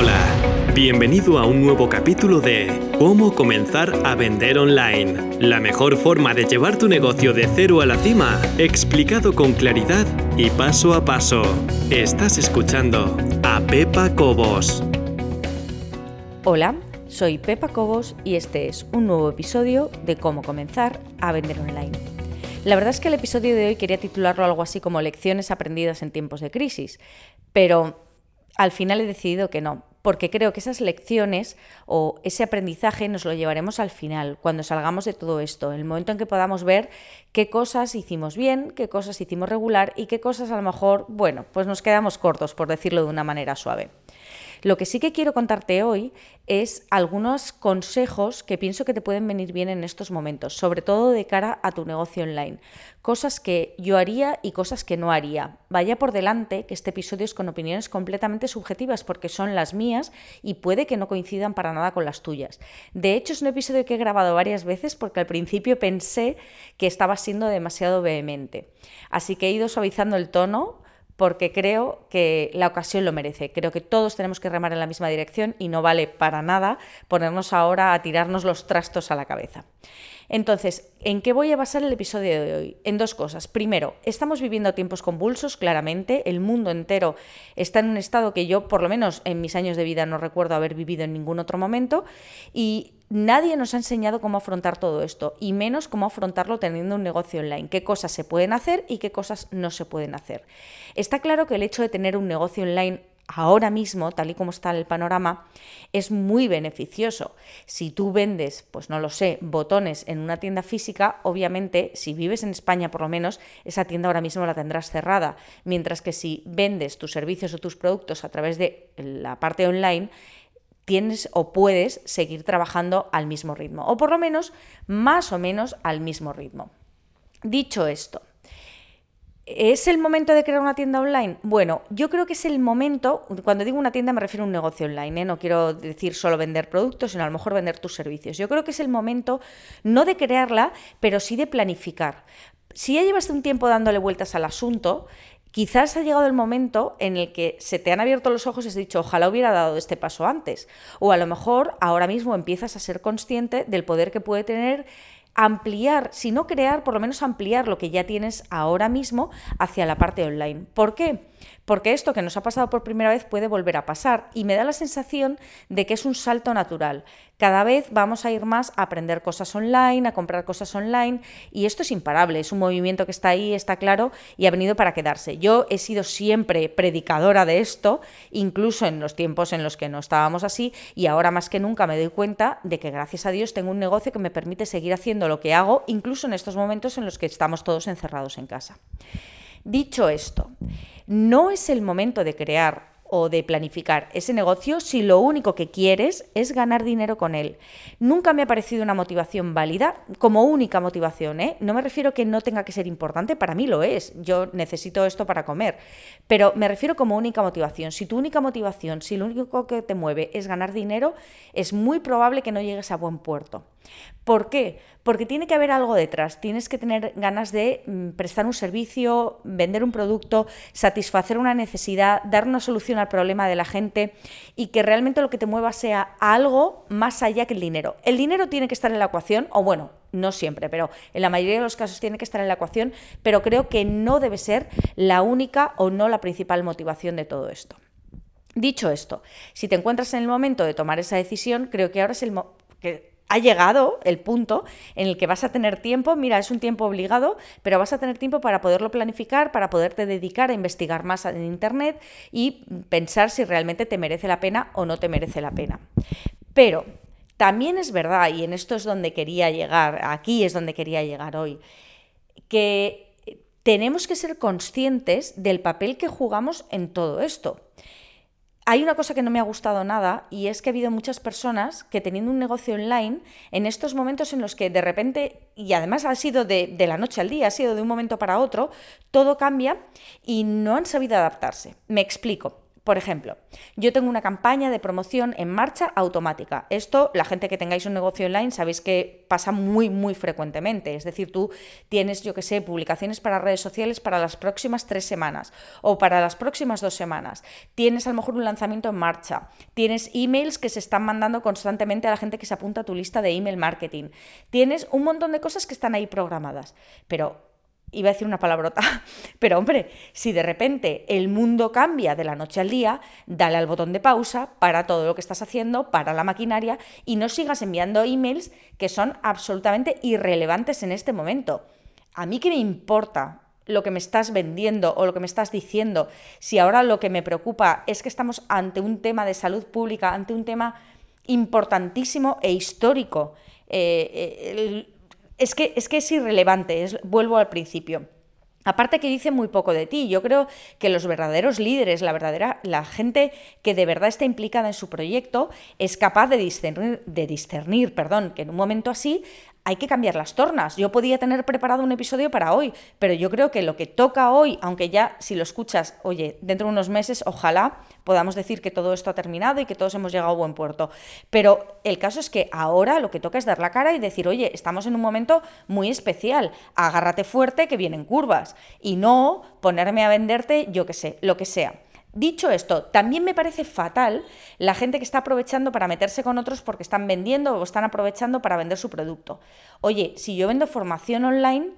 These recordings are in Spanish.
Hola, bienvenido a un nuevo capítulo de Cómo comenzar a vender online. La mejor forma de llevar tu negocio de cero a la cima, explicado con claridad y paso a paso. Estás escuchando a Pepa Cobos. Hola, soy Pepa Cobos y este es un nuevo episodio de Cómo comenzar a vender online. La verdad es que el episodio de hoy quería titularlo algo así como Lecciones aprendidas en tiempos de crisis, pero al final he decidido que no, porque creo que esas lecciones o ese aprendizaje nos lo llevaremos al final, cuando salgamos de todo esto, el momento en que podamos ver qué cosas hicimos bien, qué cosas hicimos regular y qué cosas a lo mejor, bueno, pues nos quedamos cortos, por decirlo de una manera suave. Lo que sí que quiero contarte hoy es algunos consejos que pienso que te pueden venir bien en estos momentos, sobre todo de cara a tu negocio online. Cosas que yo haría y cosas que no haría. Vaya por delante que este episodio es con opiniones completamente subjetivas porque son las mías y puede que no coincidan para nada con las tuyas. De hecho, es un episodio que he grabado varias veces porque al principio pensé que estaba siendo demasiado vehemente. Así que he ido suavizando el tono porque creo que la ocasión lo merece. Creo que todos tenemos que remar en la misma dirección y no vale para nada ponernos ahora a tirarnos los trastos a la cabeza. Entonces, ¿en qué voy a basar el episodio de hoy? En dos cosas. Primero, estamos viviendo tiempos convulsos, claramente. El mundo entero está en un estado que yo, por lo menos en mis años de vida, no recuerdo haber vivido en ningún otro momento. Y nadie nos ha enseñado cómo afrontar todo esto, y menos cómo afrontarlo teniendo un negocio online. Qué cosas se pueden hacer y qué cosas no se pueden hacer. Está claro que el hecho de tener un negocio online ahora mismo, tal y como está el panorama, es muy beneficioso. Si tú vendes, pues no lo sé, botones en una tienda física, obviamente, si vives en España por lo menos, esa tienda ahora mismo la tendrás cerrada. Mientras que si vendes tus servicios o tus productos a través de la parte online, tienes o puedes seguir trabajando al mismo ritmo, o por lo menos más o menos al mismo ritmo. Dicho esto, ¿Es el momento de crear una tienda online? Bueno, yo creo que es el momento, cuando digo una tienda me refiero a un negocio online, ¿eh? no quiero decir solo vender productos, sino a lo mejor vender tus servicios. Yo creo que es el momento no de crearla, pero sí de planificar. Si ya llevas un tiempo dándole vueltas al asunto, quizás ha llegado el momento en el que se te han abierto los ojos y has dicho, ojalá hubiera dado este paso antes. O a lo mejor ahora mismo empiezas a ser consciente del poder que puede tener ampliar, si no crear, por lo menos ampliar lo que ya tienes ahora mismo hacia la parte online. ¿Por qué? Porque esto que nos ha pasado por primera vez puede volver a pasar y me da la sensación de que es un salto natural. Cada vez vamos a ir más a aprender cosas online, a comprar cosas online y esto es imparable, es un movimiento que está ahí, está claro y ha venido para quedarse. Yo he sido siempre predicadora de esto, incluso en los tiempos en los que no estábamos así y ahora más que nunca me doy cuenta de que gracias a Dios tengo un negocio que me permite seguir haciendo lo que hago, incluso en estos momentos en los que estamos todos encerrados en casa. Dicho esto, no es el momento de crear o de planificar ese negocio si lo único que quieres es ganar dinero con él. Nunca me ha parecido una motivación válida como única motivación. ¿eh? No me refiero que no tenga que ser importante, para mí lo es. Yo necesito esto para comer. Pero me refiero como única motivación. Si tu única motivación, si lo único que te mueve es ganar dinero, es muy probable que no llegues a buen puerto. ¿Por qué? Porque tiene que haber algo detrás. Tienes que tener ganas de mm, prestar un servicio, vender un producto, satisfacer una necesidad, dar una solución al problema de la gente y que realmente lo que te mueva sea algo más allá que el dinero. El dinero tiene que estar en la ecuación, o bueno, no siempre, pero en la mayoría de los casos tiene que estar en la ecuación, pero creo que no debe ser la única o no la principal motivación de todo esto. Dicho esto, si te encuentras en el momento de tomar esa decisión, creo que ahora es el momento ha llegado el punto en el que vas a tener tiempo, mira, es un tiempo obligado, pero vas a tener tiempo para poderlo planificar, para poderte dedicar a investigar más en Internet y pensar si realmente te merece la pena o no te merece la pena. Pero también es verdad, y en esto es donde quería llegar, aquí es donde quería llegar hoy, que tenemos que ser conscientes del papel que jugamos en todo esto hay una cosa que no me ha gustado nada y es que ha habido muchas personas que teniendo un negocio online, en estos momentos en los que de repente, y además ha sido de, la noche al día, ha sido de un momento para otro, todo cambia y no han sabido adaptarse. Me explico. Por ejemplo, yo tengo una campaña de promoción en marcha automática. Esto, la gente que tengáis un negocio online, sabéis que pasa muy, muy frecuentemente. Es decir, tú tienes, yo que sé, publicaciones para redes sociales para las próximas tres semanas o para las próximas dos semanas. Tienes a lo mejor un lanzamiento en marcha. Tienes emails que se están mandando constantemente a la gente que se apunta a tu lista de email marketing. Tienes un montón de cosas que están ahí programadas. Pero iba a decir una palabrota, pero hombre, si de repente el mundo cambia de la noche al día, dale al botón de pausa para todo lo que estás haciendo, para la maquinaria y no sigas enviando emails que son absolutamente irrelevantes en este momento. A mí qué me importa lo que me estás vendiendo o lo que me estás diciendo, si ahora lo que me preocupa es que estamos ante un tema de salud pública, ante un tema importantísimo e histórico. Eh, eh, es que es, que es irrelevante, es, vuelvo al principio. Aparte que dice muy poco de ti, yo creo que los verdaderos líderes, la verdadera, la gente que de verdad está implicada en su proyecto, es capaz de discernir, de discernir, perdón, que en un momento así hay que cambiar las tornas. Yo podía tener preparado un episodio para hoy, pero yo creo que lo que toca hoy, aunque ya si lo escuchas, oye, dentro de unos meses, ojalá podamos decir que todo esto ha terminado y que todos hemos llegado a buen puerto. Pero el caso es que ahora lo que toca es dar la cara y decir, oye, estamos en un momento muy especial, agárrate fuerte que vienen curvas y no ponerme a venderte, yo qué sé, lo que sea. Dicho esto, también me parece fatal la gente que está aprovechando para meterse con otros porque están vendiendo o están aprovechando para vender su producto. Oye, si yo vendo formación online,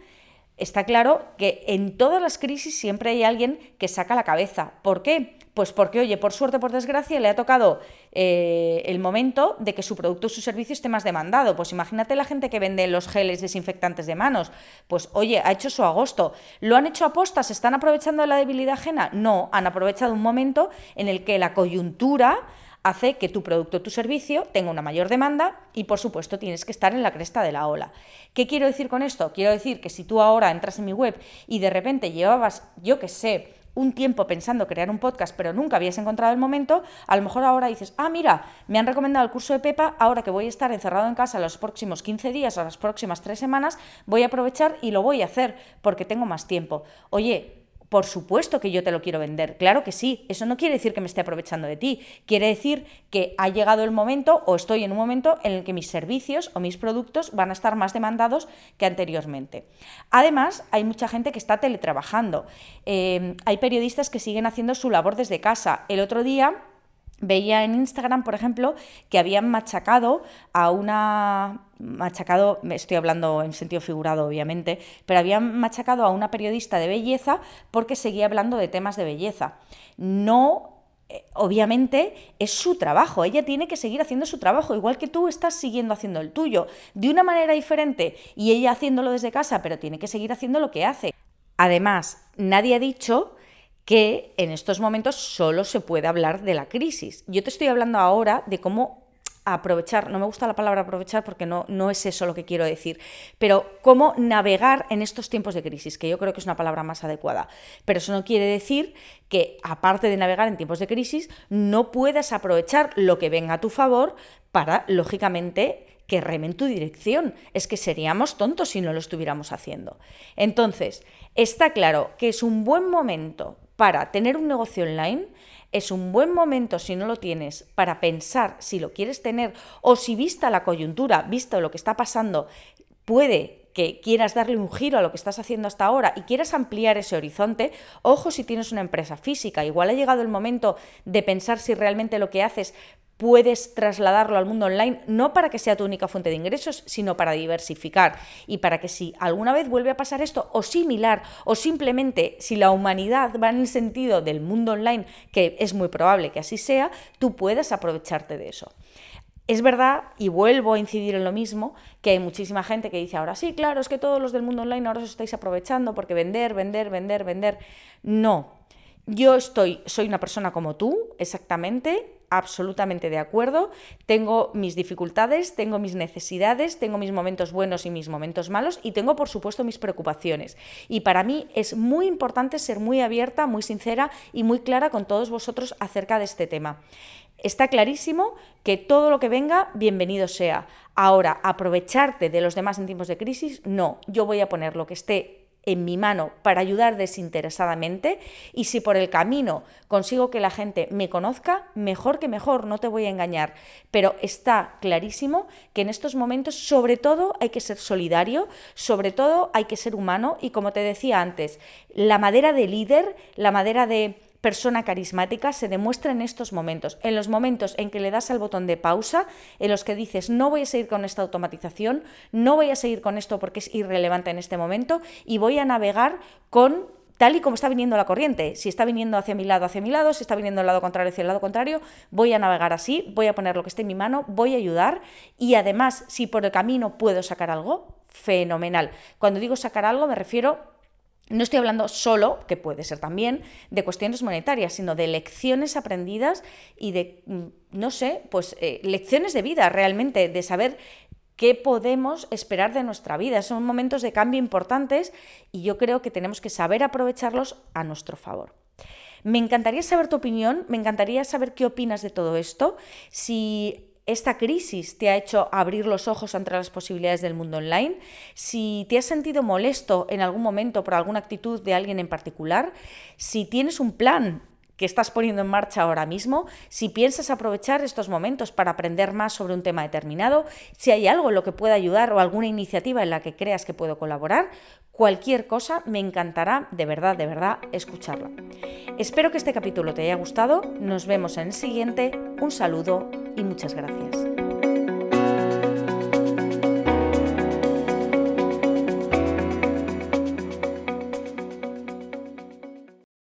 está claro que en todas las crisis siempre hay alguien que saca la cabeza. ¿Por qué? Pues porque, oye, por suerte o por desgracia, le ha tocado eh, el momento de que su producto o su servicio esté más demandado. Pues imagínate la gente que vende los geles desinfectantes de manos. Pues, oye, ha hecho su agosto. ¿Lo han hecho aposta? ¿Se están aprovechando de la debilidad ajena? No, han aprovechado un momento en el que la coyuntura hace que tu producto tu servicio tenga una mayor demanda y por supuesto tienes que estar en la cresta de la ola. ¿Qué quiero decir con esto? Quiero decir que si tú ahora entras en mi web y de repente llevabas, yo qué sé, un tiempo pensando crear un podcast, pero nunca habías encontrado el momento, a lo mejor ahora dices, ah, mira, me han recomendado el curso de Pepa, ahora que voy a estar encerrado en casa los próximos 15 días o las próximas 3 semanas, voy a aprovechar y lo voy a hacer porque tengo más tiempo. Oye, por supuesto que yo te lo quiero vender, claro que sí. Eso no quiere decir que me esté aprovechando de ti. Quiere decir que ha llegado el momento o estoy en un momento en el que mis servicios o mis productos van a estar más demandados que anteriormente. Además, hay mucha gente que está teletrabajando. Eh, hay periodistas que siguen haciendo su labor desde casa. El otro día Veía en Instagram, por ejemplo, que habían machacado a una machacado, estoy hablando en sentido figurado obviamente, pero habían machacado a una periodista de belleza porque seguía hablando de temas de belleza. No eh, obviamente es su trabajo, ella tiene que seguir haciendo su trabajo, igual que tú estás siguiendo haciendo el tuyo, de una manera diferente y ella haciéndolo desde casa, pero tiene que seguir haciendo lo que hace. Además, nadie ha dicho que en estos momentos solo se puede hablar de la crisis. Yo te estoy hablando ahora de cómo aprovechar, no me gusta la palabra aprovechar porque no, no es eso lo que quiero decir, pero cómo navegar en estos tiempos de crisis, que yo creo que es una palabra más adecuada. Pero eso no quiere decir que, aparte de navegar en tiempos de crisis, no puedas aprovechar lo que venga a tu favor para, lógicamente, que remen tu dirección. Es que seríamos tontos si no lo estuviéramos haciendo. Entonces, está claro que es un buen momento para tener un negocio online, es un buen momento, si no lo tienes, para pensar si lo quieres tener o si vista la coyuntura, visto lo que está pasando, puede que quieras darle un giro a lo que estás haciendo hasta ahora y quieras ampliar ese horizonte, ojo si tienes una empresa física, igual ha llegado el momento de pensar si realmente lo que haces puedes trasladarlo al mundo online, no para que sea tu única fuente de ingresos, sino para diversificar y para que si alguna vez vuelve a pasar esto o similar, o simplemente si la humanidad va en el sentido del mundo online, que es muy probable que así sea, tú puedas aprovecharte de eso. Es verdad, y vuelvo a incidir en lo mismo, que hay muchísima gente que dice ahora sí, claro, es que todos los del mundo online ahora os estáis aprovechando porque vender, vender, vender, vender. No, yo estoy, soy una persona como tú, exactamente, absolutamente de acuerdo. Tengo mis dificultades, tengo mis necesidades, tengo mis momentos buenos y mis momentos malos y tengo, por supuesto, mis preocupaciones. Y para mí es muy importante ser muy abierta, muy sincera y muy clara con todos vosotros acerca de este tema. Está clarísimo que todo lo que venga, bienvenido sea. Ahora, aprovecharte de los demás en tiempos de crisis, no. Yo voy a poner lo que esté en mi mano para ayudar desinteresadamente y si por el camino consigo que la gente me conozca, mejor que mejor, no te voy a engañar. Pero está clarísimo que en estos momentos sobre todo hay que ser solidario, sobre todo hay que ser humano y como te decía antes, la madera de líder, la madera de persona carismática se demuestra en estos momentos, en los momentos en que le das al botón de pausa, en los que dices, no voy a seguir con esta automatización, no voy a seguir con esto porque es irrelevante en este momento y voy a navegar con tal y como está viniendo la corriente. Si está viniendo hacia mi lado, hacia mi lado, si está viniendo al lado contrario, hacia el lado contrario, voy a navegar así, voy a poner lo que esté en mi mano, voy a ayudar y además, si por el camino puedo sacar algo, fenomenal. Cuando digo sacar algo me refiero no estoy hablando solo, que puede ser también, de cuestiones monetarias, sino de lecciones aprendidas y de, mm, no sé, pues eh, lecciones de vida realmente, de saber qué podemos esperar de nuestra vida. Son momentos de cambio importantes y yo creo que tenemos que saber aprovecharlos a nuestro favor. Me encantaría saber tu opinión, me encantaría saber qué opinas de todo esto. Si esta crisis te ha hecho abrir los ojos ante las posibilidades del mundo online, si te has sentido molesto en algún momento por alguna actitud de alguien en particular, si tienes un plan que estás poniendo en marcha ahora mismo, si piensas aprovechar estos momentos para aprender más sobre un tema determinado, si hay algo en lo que pueda ayudar o alguna iniciativa en la que creas que puedo colaborar, cualquier cosa me encantará de verdad, de verdad escucharla. Espero que este capítulo te haya gustado, nos vemos en el siguiente, un saludo y muchas gracias.